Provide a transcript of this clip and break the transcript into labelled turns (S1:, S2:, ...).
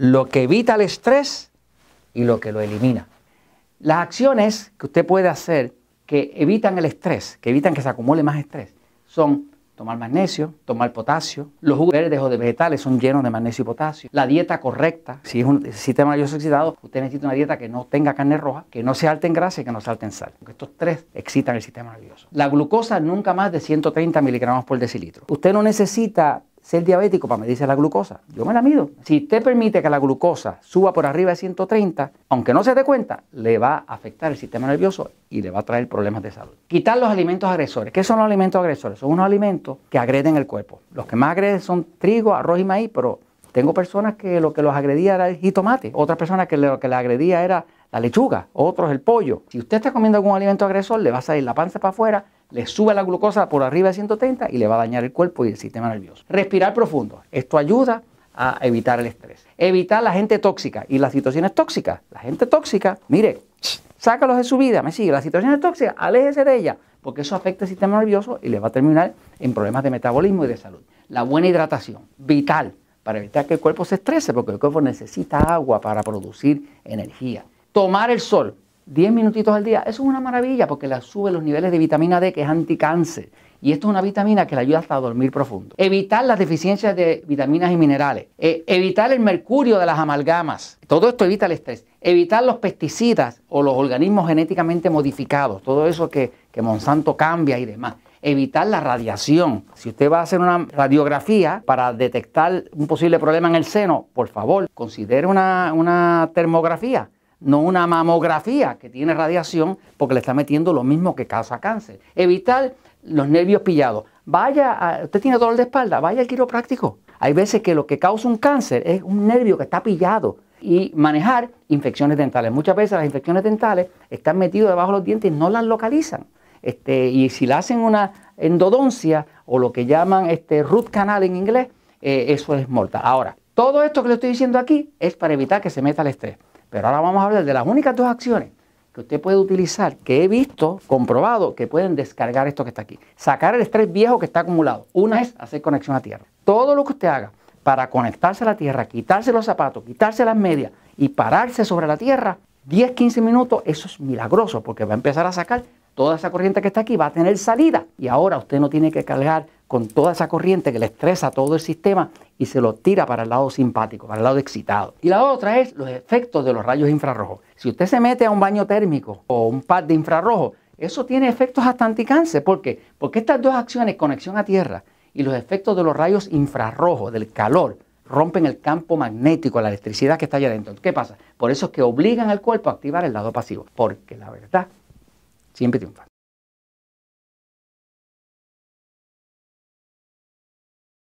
S1: lo que evita el estrés y lo que lo elimina. Las acciones que usted puede hacer que evitan el estrés, que evitan que se acumule más estrés, son tomar magnesio, tomar potasio. Los jugos verdes o de vegetales son llenos de magnesio y potasio. La dieta correcta, si es un sistema nervioso excitado, usted necesita una dieta que no tenga carne roja, que no sea alta en grasa y que no sea alta en sal. Porque estos tres excitan el sistema nervioso. La glucosa nunca más de 130 miligramos por decilitro. Usted no necesita ser diabético para medirse la glucosa. Yo me la mido. Si usted permite que la glucosa suba por arriba de 130, aunque no se dé cuenta, le va a afectar el sistema nervioso y le va a traer problemas de salud. Quitar los alimentos agresores. ¿Qué son los alimentos agresores? Son unos alimentos que agreden el cuerpo. Los que más agreden son trigo, arroz y maíz, pero tengo personas que lo que los agredía era el jitomate, otras personas que lo que le agredía era la lechuga, otros el pollo. Si usted está comiendo algún alimento agresor, le va a salir la panza para afuera, le sube la glucosa por arriba de 130 y le va a dañar el cuerpo y el sistema nervioso. Respirar profundo. Esto ayuda a evitar el estrés. Evitar la gente tóxica y las situaciones tóxicas. La gente tóxica, mire, sácalos de su vida, me sigue. Las situaciones tóxicas, aléjese de ella, porque eso afecta el sistema nervioso y le va a terminar en problemas de metabolismo y de salud. La buena hidratación, vital, para evitar que el cuerpo se estrese, porque el cuerpo necesita agua para producir energía. Tomar el sol, 10 minutitos al día, eso es una maravilla porque le sube los niveles de vitamina D, que es anticáncer. Y esto es una vitamina que le ayuda hasta a dormir profundo. Evitar las deficiencias de vitaminas y minerales. E, evitar el mercurio de las amalgamas. Todo esto evita el estrés. Evitar los pesticidas o los organismos genéticamente modificados. Todo eso que, Monsanto cambia y demás evitar la radiación. Si usted va a hacer una radiografía para detectar un posible problema en el seno, por favor, considere una, una termografía no una mamografía que tiene radiación porque le está metiendo lo mismo que causa cáncer. Evitar los nervios pillados. Vaya, usted tiene dolor de espalda, vaya al quiropráctico. Hay veces que lo que causa un cáncer es un nervio que está pillado. Y manejar infecciones dentales. Muchas veces las infecciones dentales están metidas debajo de los dientes y no las localizan. Este, y si le hacen una endodoncia o lo que llaman este, root canal en inglés, eh, eso es mortal. Ahora, todo esto que le estoy diciendo aquí es para evitar que se meta el estrés. Pero ahora vamos a hablar de las únicas dos acciones que usted puede utilizar, que he visto, comprobado, que pueden descargar esto que está aquí. Sacar el estrés viejo que está acumulado. Una es hacer conexión a tierra. Todo lo que usted haga para conectarse a la tierra, quitarse los zapatos, quitarse las medias y pararse sobre la tierra, 10, 15 minutos, eso es milagroso porque va a empezar a sacar toda esa corriente que está aquí, va a tener salida. Y ahora usted no tiene que cargar con toda esa corriente que le estresa todo el sistema y se lo tira para el lado simpático, para el lado excitado. Y la otra es los efectos de los rayos infrarrojos. Si usted se mete a un baño térmico o un pad de infrarrojo, eso tiene efectos hasta anticáncer. ¿Por qué? Porque estas dos acciones, conexión a tierra y los efectos de los rayos infrarrojos, del calor, rompen el campo magnético, la electricidad que está allá adentro. ¿Qué pasa? Por eso es que obligan al cuerpo a activar el lado pasivo. Porque la verdad siempre triunfa.